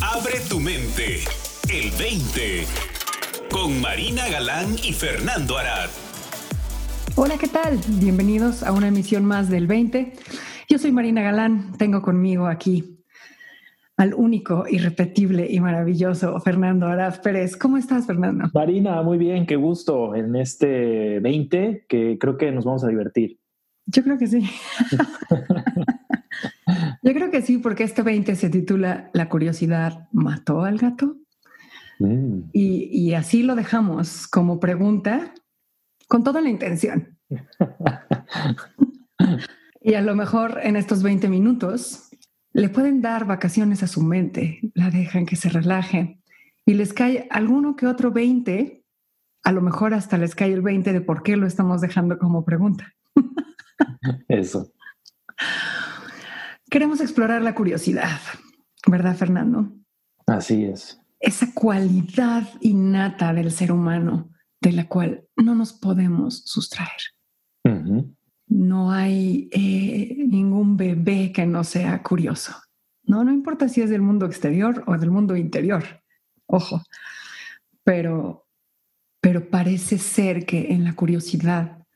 Abre tu mente. El 20. Con Marina Galán y Fernando Arad. Hola, ¿qué tal? Bienvenidos a una emisión más del 20. Yo soy Marina Galán. Tengo conmigo aquí al único, irrepetible y maravilloso Fernando Arad Pérez. ¿Cómo estás, Fernando? Marina, muy bien, qué gusto en este 20 que creo que nos vamos a divertir. Yo creo que sí. Yo creo que sí, porque este 20 se titula La curiosidad mató al gato. Mm. Y, así lo dejamos como pregunta con toda la intención. y a lo mejor en estos 20 minutos le pueden dar vacaciones a su mente, la dejan que se relaje y les cae alguno que otro 20, a lo mejor hasta les cae el 20 de por qué lo estamos dejando como pregunta. Eso. Queremos explorar la curiosidad, ¿verdad, Fernando? Así es. Esa cualidad innata del ser humano de la cual no nos podemos sustraer. No hay eh, ningún bebé que no sea curioso. No, no importa si es del mundo exterior o del mundo interior. Ojo. Pero, pero parece ser que en la curiosidad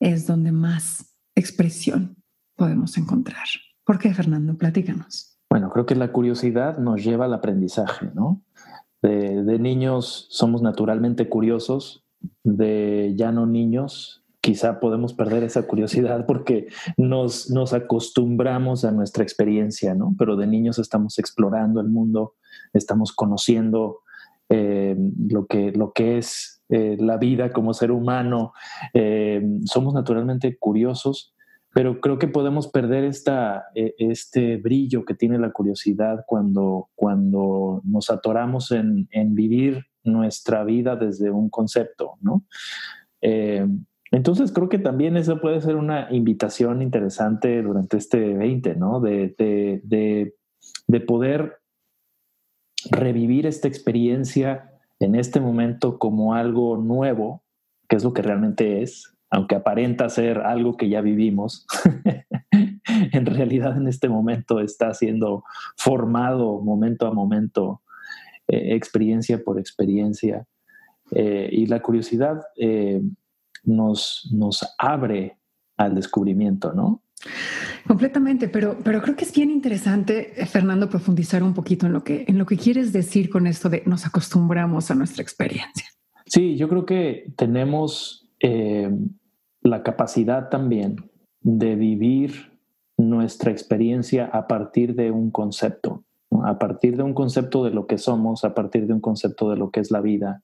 es donde más expresión podemos encontrar. ¿Por qué, Fernando? Platícanos. Bueno, creo que la curiosidad nos lleva al aprendizaje, ¿no? De, niños somos naturalmente curiosos, de ya no niños quizá podemos perder esa curiosidad porque nos, acostumbramos a nuestra experiencia, ¿no? Pero de niños estamos explorando el mundo, estamos conociendo eh, lo, que, lo que es eh, la vida como ser humano, eh, somos naturalmente curiosos pero creo que podemos perder esta, e, este brillo que tiene la curiosidad cuando, cuando nos atoramos en, vivir nuestra vida desde un concepto, ¿no? Eh, entonces creo que también eso puede ser una invitación interesante durante este 20, ¿no? De, de poder revivir esta experiencia en este momento como algo nuevo, que es lo que realmente es, aunque aparenta ser algo que ya vivimos, en realidad en este momento está siendo formado momento a momento, eh, experiencia por experiencia. Eh, y la curiosidad eh, nos, nos abre al descubrimiento, ¿no? Completamente, pero, pero creo que es bien interesante, Fernando, profundizar un poquito en lo, que, en lo que quieres decir con esto de nos acostumbramos a nuestra experiencia. Sí, yo creo que tenemos eh, la capacidad también de vivir nuestra experiencia a partir de un concepto, a partir de un concepto de lo que somos, a partir de un concepto de lo que es la vida,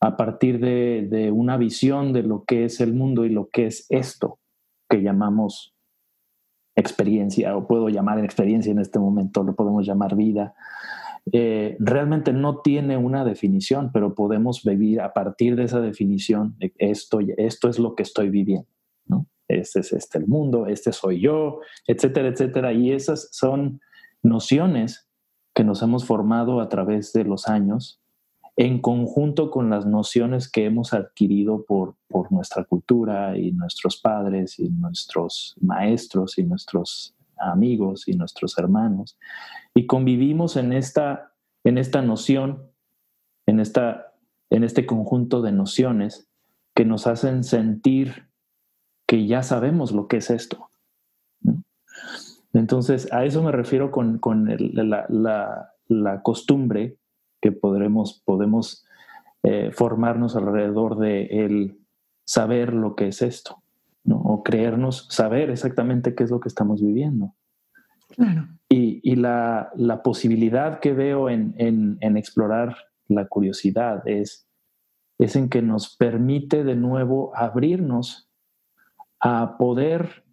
a partir de, una visión de lo que es el mundo y lo que es esto que llamamos experiencia, o puedo llamar experiencia en este momento, lo podemos llamar vida. Eh, realmente no tiene una definición, pero podemos vivir a partir de esa definición de esto, esto es lo que estoy viviendo, ¿no? Este es este el mundo, este soy yo, etcétera, etcétera. Y esas son nociones que nos hemos formado a través de los años en conjunto con las nociones que hemos adquirido por, por nuestra cultura y nuestros padres y nuestros maestros y nuestros amigos y nuestros hermanos y convivimos en esta, en esta noción, en, esta, en este conjunto de nociones que nos hacen sentir que ya sabemos lo que es esto. Entonces, a eso me refiero con, la, costumbre que podremos, podemos eh, formarnos alrededor de el saber lo que es esto, o creernos saber exactamente qué es lo que estamos viviendo. Claro. Y, la, posibilidad que veo en, explorar la curiosidad es, es en que nos permite de nuevo abrirnos a poder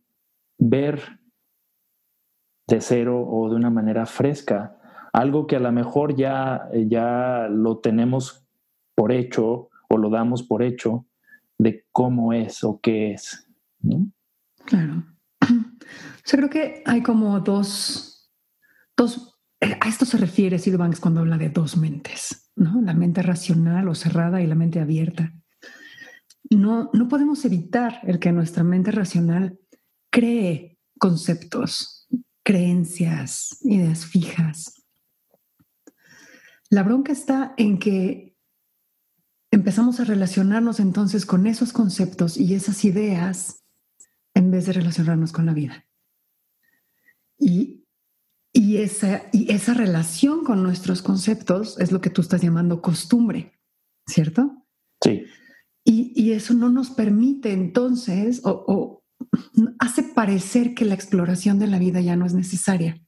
ver de cero o de una manera fresca algo que a lo mejor ya, ya lo tenemos por hecho o lo damos por hecho de cómo es o qué es. Claro. Yo creo que hay como dos, dos, eh, a esto se refiere Silvanks cuando habla de dos mentes, ¿no? La mente racional o cerrada y la mente abierta. No, no podemos evitar el que nuestra mente racional cree conceptos, creencias, ideas fijas, La bronca está en que empezamos a relacionarnos entonces con esos conceptos y esas ideas en vez de relacionarnos con la vida. Y, y, esa, y esa relación con nuestros conceptos es lo que tú estás llamando costumbre, ¿cierto? Sí. Y, y eso no nos permite entonces, o, o, hace parecer que la exploración de la vida ya no es necesaria.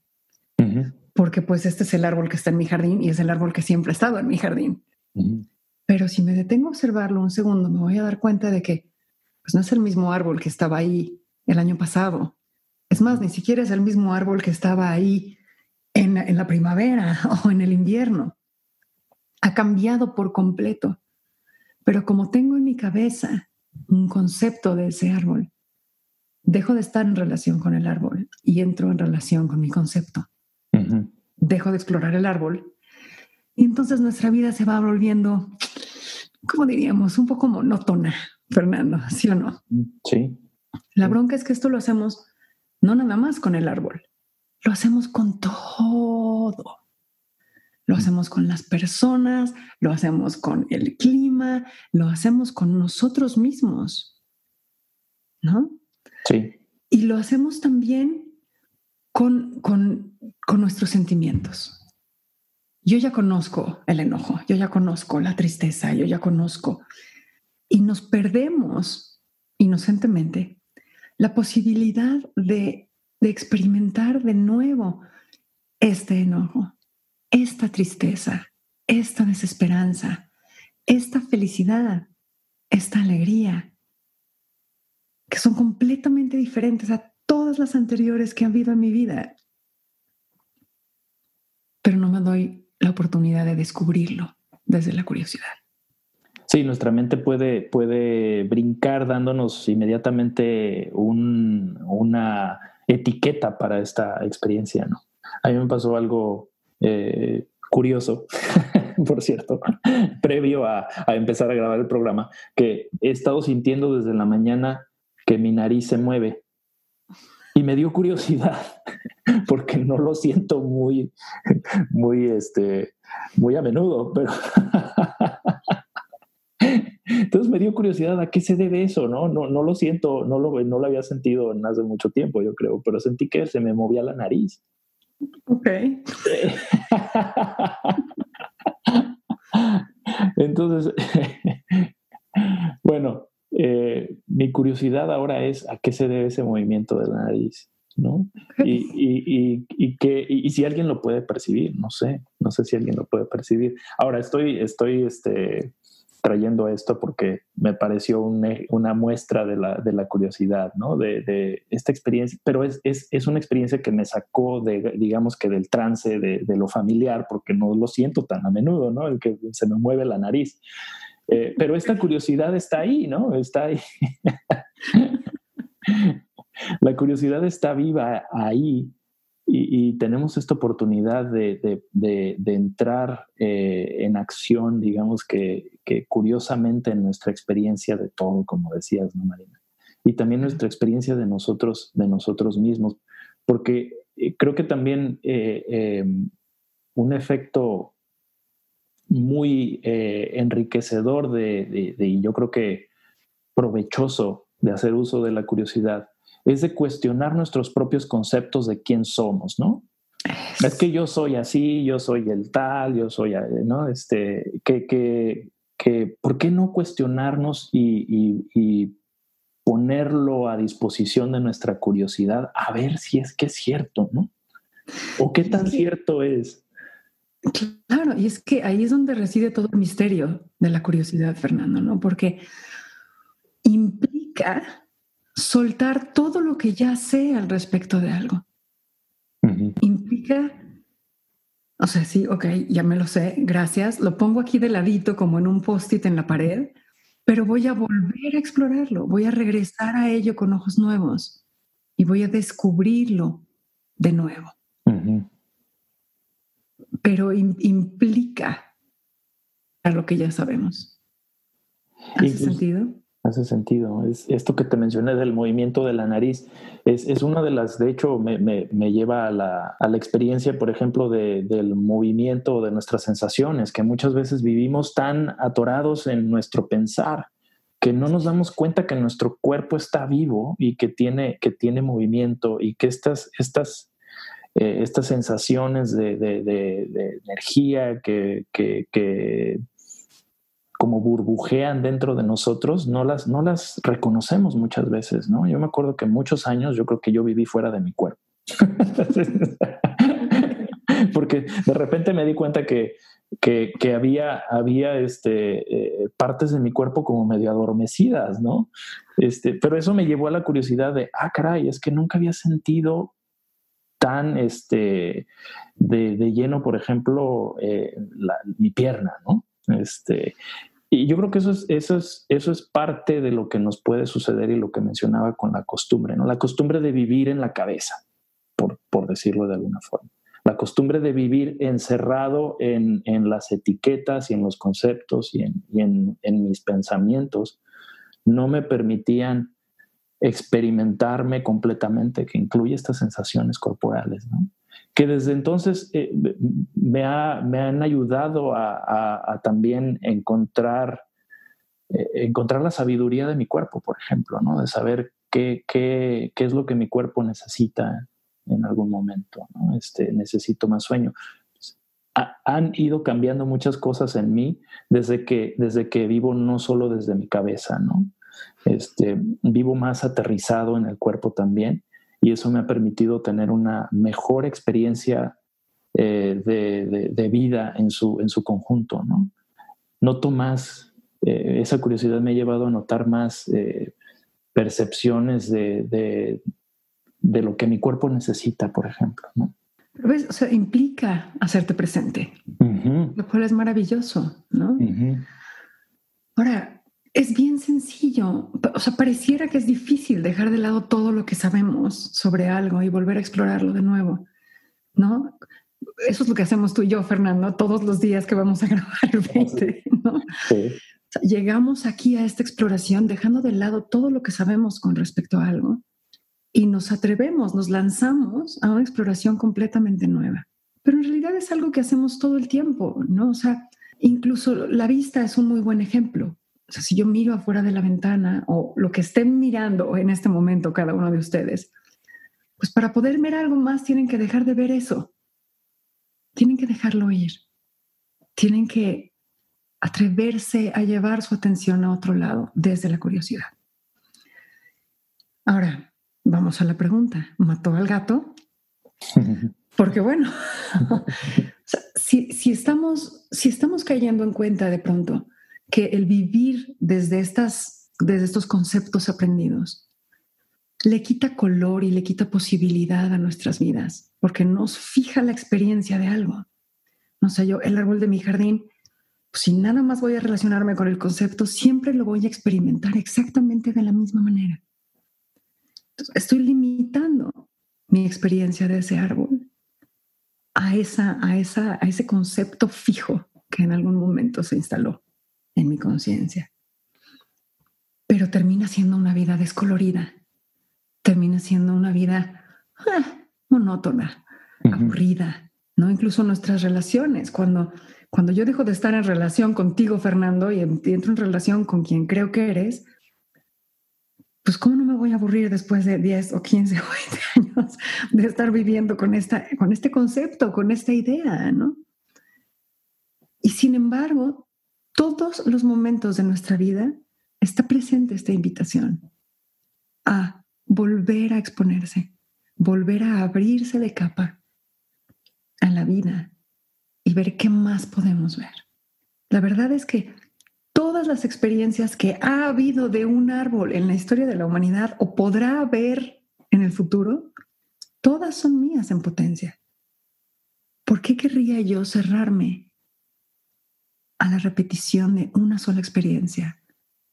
Porque pues este es el árbol que está en mi jardín y es el árbol que siempre ha estado en mi jardín. Pero si me detengo a observarlo un segundo, me voy a dar cuenta de que pues no es el mismo árbol que estaba ahí el año pasado. Es más, ni siquiera es el mismo árbol que estaba ahí en, en la primavera o en el invierno. Ha cambiado por completo. Pero como tengo en mi cabeza un concepto de ese árbol, dejo de estar en relación con el árbol y entro en relación con mi concepto. Dejo de explorar el árbol y entonces nuestra vida se va volviendo, como diríamos, un poco monótona, Fernando, ¿sí o no? Sí. La bronca es que esto lo hacemos no nada más con el árbol, lo hacemos con todo. Lo hacemos con las personas, lo hacemos con el clima, lo hacemos con nosotros mismos. ¿No? Sí. Y lo hacemos también con, con, con nuestros sentimientos. Yo ya conozco el enojo, yo ya conozco la tristeza, yo ya conozco. Y nos perdemos inocentemente la posibilidad de, experimentar de nuevo este enojo, esta tristeza, esta desesperanza, esta felicidad, esta alegría, que son completamente diferentes a todas las anteriores que han habido en mi vida. Pero no me doy la oportunidad de descubrirlo desde la curiosidad. Sí, nuestra mente puede, puede brincar dándonos inmediatamente una etiqueta para esta experiencia, ¿no? A mí me pasó algo eh, curioso, por cierto, previo a, a, empezar a grabar el programa, que he estado sintiendo desde la mañana que mi nariz se mueve. Y me dio curiosidad, porque no lo siento muy, muy, este, muy a menudo, pero... Entonces me dio curiosidad a qué se debe eso, ¿no? No, no lo siento, no lo, no lo había sentido en hace mucho tiempo, yo creo, pero sentí que se me movía la nariz. Ok. Entonces, bueno, eh, mi curiosidad ahora es a qué se debe ese movimiento de la nariz, ¿no? Y, y, y, que, y, si alguien lo puede percibir, no sé, no sé si alguien lo puede percibir. Ahora estoy, estoy este, trayendo esto porque me pareció una muestra de la, de la curiosidad, ¿no? De, esta experiencia, pero es, es, es, una experiencia que me sacó de, digamos que del trance de, de, lo familiar, porque no lo siento tan a menudo, ¿no? El que se me mueve la nariz. Eh, pero esta curiosidad está ahí, ¿no? Está ahí. la curiosidad está viva ahí y, tenemos esta oportunidad de, entrar eh, en acción, digamos que, curiosamente en nuestra experiencia de todo, como decías, ¿no, Marina? Y también nuestra experiencia de nosotros, de nosotros mismos, porque eh, creo que también un efecto muy eh, enriquecedor de, y yo creo que provechoso de hacer uso de la curiosidad es de cuestionar nuestros propios conceptos de quién somos, ¿no? Es que yo soy así, yo soy el tal, yo soy, eh, ¿no? Este, que, que, que ¿por qué no cuestionarnos y, y, ponerlo a disposición de nuestra curiosidad a ver si es que es cierto, ¿no? O qué tan cierto es. Claro, y es que ahí es donde reside todo el misterio de la curiosidad, Fernando, ¿no? Porque implica soltar todo lo que ya sé al respecto de algo. Implica, o sea, sí, ok, ya me lo sé, gracias, lo pongo aquí de ladito como en un post-it en la pared, pero voy a volver a explorarlo, voy a regresar a ello con ojos nuevos y voy a descubrirlo de nuevo pero implica a lo que ya sabemos. ¿Hace sentido? Hace sentido. Es esto que te mencioné del movimiento de la nariz. Es, es una de las, de hecho, me, me, lleva a la, a la, experiencia, por ejemplo, de, del movimiento de nuestras sensaciones, que muchas veces vivimos tan atorados en nuestro pensar que no nos damos cuenta que nuestro cuerpo está vivo y que tiene, que tiene movimiento y que estas, estas, eh, estas sensaciones de, de, de energía que, que como burbujean dentro de nosotros, no las, no las reconocemos muchas veces, ¿no? Yo me acuerdo que muchos años yo creo que yo viví fuera de mi cuerpo. Porque de repente me di cuenta que, que, había, había este, eh, partes de mi cuerpo como medio adormecidas, ¿no? Este, pero eso me llevó a la curiosidad de, ah, caray, es que nunca había sentido tan este, de, lleno, por ejemplo, eh, mi pierna, ¿no? Este, y yo creo que eso es, eso, es, eso es parte de lo que nos puede suceder y lo que mencionaba con la costumbre, ¿no? La costumbre de vivir en la cabeza, por, por decirlo de alguna forma. La costumbre de vivir encerrado en, en las etiquetas y en los conceptos y, en, y en, en mis pensamientos no me permitían experimentarme completamente, que incluye estas sensaciones corporales, ¿no? Que desde entonces eh, me, ha, me, han ayudado a, también encontrar, eh, encontrar la sabiduría de mi cuerpo, por ejemplo, ¿no? de saber qué, qué, qué, es lo que mi cuerpo necesita en algún momento. Este, necesito más sueño. han ido cambiando muchas cosas en mí desde que, desde que vivo no solo desde mi cabeza, ¿no? Este, vivo más aterrizado en el cuerpo también y eso me ha permitido tener una mejor experiencia eh, de, vida en su, en su conjunto. ¿no? Noto más, eh, esa curiosidad me ha llevado a notar más eh, percepciones de, lo que mi cuerpo necesita, por ejemplo. ¿no? ¿Ves? O sea, implica hacerte presente, lo cual es maravilloso, ¿no? Ahora, es bien sencillo. O sea, pareciera que es difícil dejar de lado todo lo que sabemos sobre algo y volver a explorarlo de nuevo, ¿no? Eso es lo que hacemos tú y yo, Fernando, todos los días que vamos a grabar el 20, ¿no? Sí. llegamos aquí a esta exploración dejando de lado todo lo que sabemos con respecto a algo y nos atrevemos, nos lanzamos a una exploración completamente nueva. Pero en realidad es algo que hacemos todo el tiempo, ¿no? O sea, incluso la vista es un muy buen ejemplo o sea, si yo miro afuera de la ventana o lo que estén mirando en este momento cada uno de ustedes, pues para poder ver algo más tienen que dejar de ver eso. Tienen que dejarlo ir. Tienen que atreverse a llevar su atención a otro lado desde la curiosidad. Ahora, vamos a la pregunta. ¿Mató al gato? Porque bueno, si, si, estamos, si estamos cayendo en cuenta de pronto que el vivir desde, estas, desde estos conceptos aprendidos le quita color y le quita posibilidad a nuestras vidas, porque nos fija la experiencia de algo. No sé, yo el árbol de mi jardín, pues, si nada más voy a relacionarme con el concepto, siempre lo voy a experimentar exactamente de la misma manera. estoy limitando mi experiencia de ese árbol a, esa, a, esa, a ese concepto fijo que en algún momento se instaló en mi conciencia. Pero termina siendo una vida descolorida, termina siendo una vida ah, monótona, aburrida, ¿no? Incluso nuestras relaciones, cuando, cuando yo dejo de estar en relación contigo, Fernando, y entro en relación con quien creo que eres, pues cómo no me voy a aburrir después de 10 o 15 o 20 años de estar viviendo con, esta, con este concepto, con esta idea, ¿no? Y sin embargo, todos los momentos de nuestra vida está presente esta invitación a volver a exponerse, volver a abrirse de capa a la vida y ver qué más podemos ver. La verdad es que todas las experiencias que ha habido de un árbol en la historia de la humanidad o podrá haber en el futuro, todas son mías en potencia. ¿Por qué querría yo cerrarme a la repetición de una sola experiencia,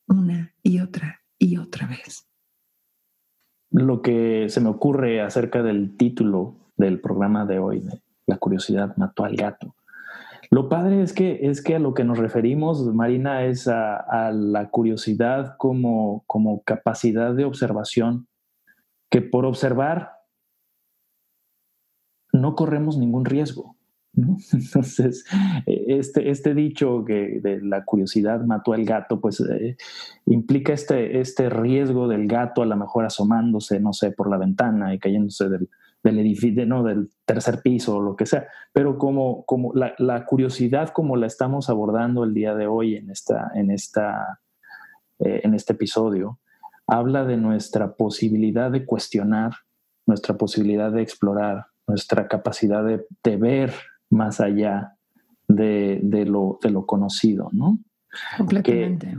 una y otra y otra vez. Lo que se me ocurre acerca del título del programa de hoy, La curiosidad mató al gato. Lo padre es que, es que a lo que nos referimos, Marina, es a, la curiosidad como, como capacidad de observación, que por observar no corremos ningún riesgo. Entonces, este, este dicho que de la curiosidad mató al gato, pues eh, implica este, este riesgo del gato a lo mejor asomándose, no sé, por la ventana y cayéndose del, del edificio, ¿no? del tercer piso o lo que sea. Pero como, como la, curiosidad como la estamos abordando el día de hoy en, esta, en, esta, eh, en este episodio, habla de nuestra posibilidad de cuestionar, nuestra posibilidad de explorar, nuestra capacidad de, de ver más allá de, de, lo, de lo conocido, ¿no? Completamente.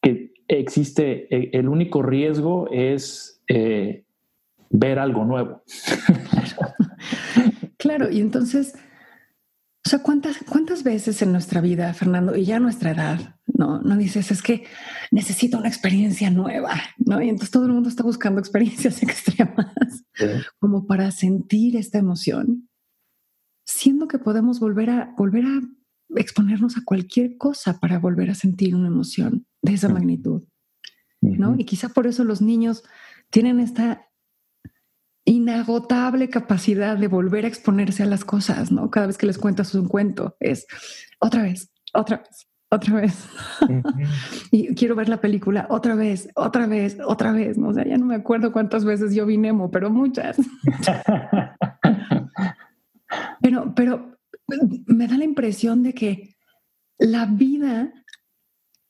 Que, existe, e, el único riesgo es eh, ver algo nuevo. Claro. y entonces, o sea, ¿cuántas, ¿cuántas veces en nuestra vida, Fernando, y ya a nuestra edad, no, no dices, es que necesito una experiencia nueva, ¿no? Y entonces todo el mundo está buscando experiencias extremas como para sentir esta emoción siendo que podemos volver a, volver a exponernos a cualquier cosa para volver a sentir una emoción de esa magnitud. ¿no? Y quizá por eso los niños tienen esta inagotable capacidad de volver a exponerse a las cosas, ¿no? Cada vez que les cuentas un cuento es otra vez, otra vez, otra vez. y quiero ver la película otra vez, otra vez, otra vez, ¿no? O sea, ya no me acuerdo cuántas veces yo vi Nemo, pero muchas. Pero, pero me da la impresión de que la vida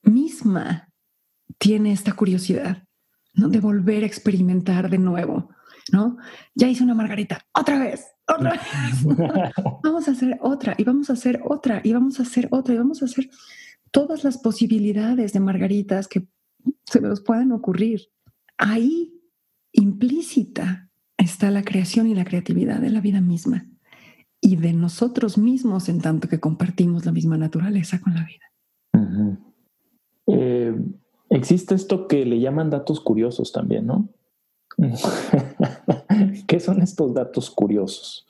misma tiene esta curiosidad, ¿no? De volver a experimentar de nuevo, ¿no? Ya hice una margarita, otra vez, otra vez. vamos a hacer otra y vamos a hacer otra y vamos a hacer otra y vamos a hacer todas las posibilidades de margaritas que se nos puedan ocurrir. Ahí implícita está la creación y la creatividad de la vida misma y de nosotros mismos en tanto que compartimos la misma naturaleza con la vida. Eh, existe esto que le llaman datos curiosos también, ¿no? ¿Qué son estos datos curiosos?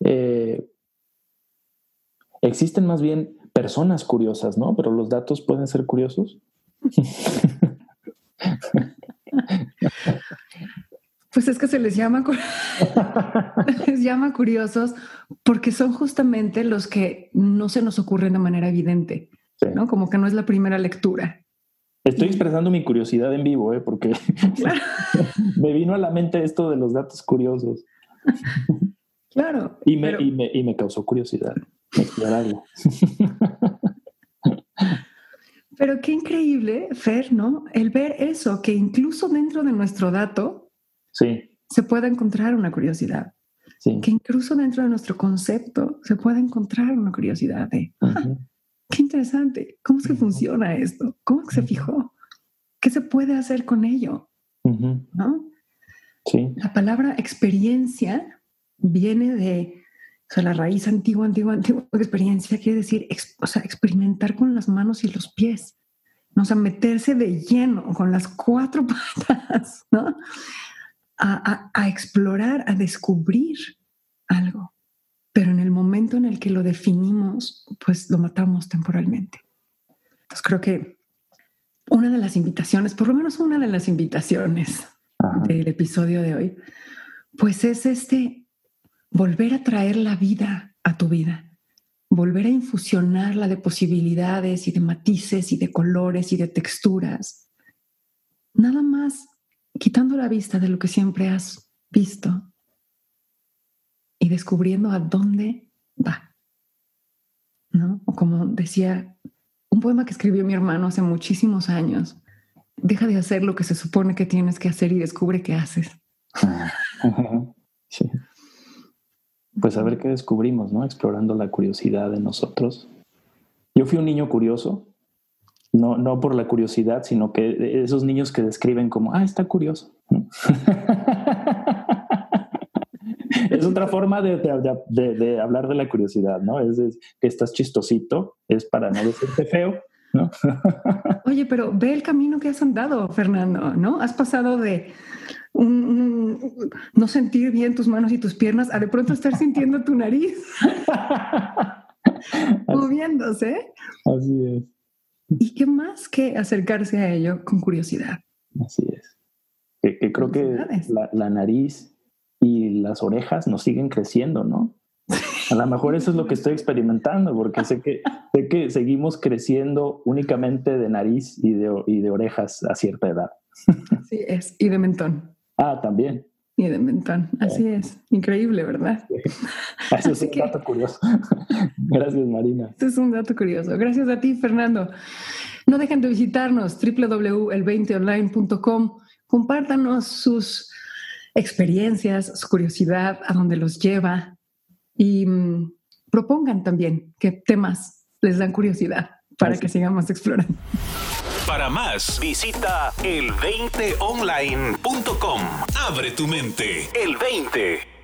Eh, existen más bien personas curiosas, ¿no? Pero los datos pueden ser curiosos. Pues es que se les llama, les llama curiosos porque son justamente los que no se nos ocurren de manera evidente, ¿no? Como que no es la primera lectura. Estoy expresando mi curiosidad en vivo, ¿eh? porque me vino a la mente esto de los datos curiosos. Claro. Y me, y me, y me causó curiosidad explorarlo. Pero qué increíble, Fer, ¿no? El ver eso, que incluso dentro de nuestro dato, se puede encontrar una curiosidad. Que incluso dentro de nuestro concepto se puede encontrar una curiosidad de, qué interesante, ¿cómo es que funciona esto? ¿Cómo es que se fijó? ¿Qué se puede hacer con ello? ¿No? La palabra experiencia viene de, o sea, la raíz antigua, antigua, antigua experiencia quiere decir, o sea, experimentar con las manos y los pies, ¿no? o sea, meterse de lleno con las cuatro patas, ¿no? A, explorar, a descubrir algo. Pero en el momento en el que lo definimos, pues lo matamos temporalmente. Entonces creo que una de las invitaciones, por lo menos una de las invitaciones del episodio de hoy, pues es este volver a traer la vida a tu vida, volver a infusionarla de posibilidades y de matices y de colores y de texturas. Nada más quitando la vista de lo que siempre has visto y descubriendo a dónde va. ¿No? O como decía un poema que escribió mi hermano hace muchísimos años, deja de hacer lo que se supone que tienes que hacer y descubre qué haces. Sí. Pues a ver qué descubrimos, ¿no? Explorando la curiosidad de nosotros. Yo fui un niño curioso, no, no por la curiosidad, sino que esos niños que describen como, ah, está curioso. es otra forma de, de, hablar de la curiosidad, ¿no? Es, que estás chistosito, es para no decirte feo, ¿no? Oye, pero ve el camino que has andado, Fernando, ¿no? Has pasado de no sentir bien tus manos y tus piernas a de pronto estar sintiendo tu nariz. moviéndose. Así es. ¿Y qué más que acercarse a ello con curiosidad? Así es. Que, creo que la, nariz y las orejas nos siguen creciendo, ¿no? A lo mejor eso es lo que estoy experimentando, porque sé que, sé que seguimos creciendo únicamente de nariz y de, y de orejas a cierta edad. Así es, y de mentón. Ah, también. Y de mentón, así es. Increíble, ¿verdad? Eso es un dato curioso. Gracias, Marina. Este es un dato curioso. Gracias a ti, Fernando. No dejen de visitarnos www.el20online.com. Compártanos sus experiencias, su curiosidad, a dónde los lleva y mm, propongan también qué temas les dan curiosidad para que sigamos explorando. Para más, visita el20online.com. Abre tu mente. El 20.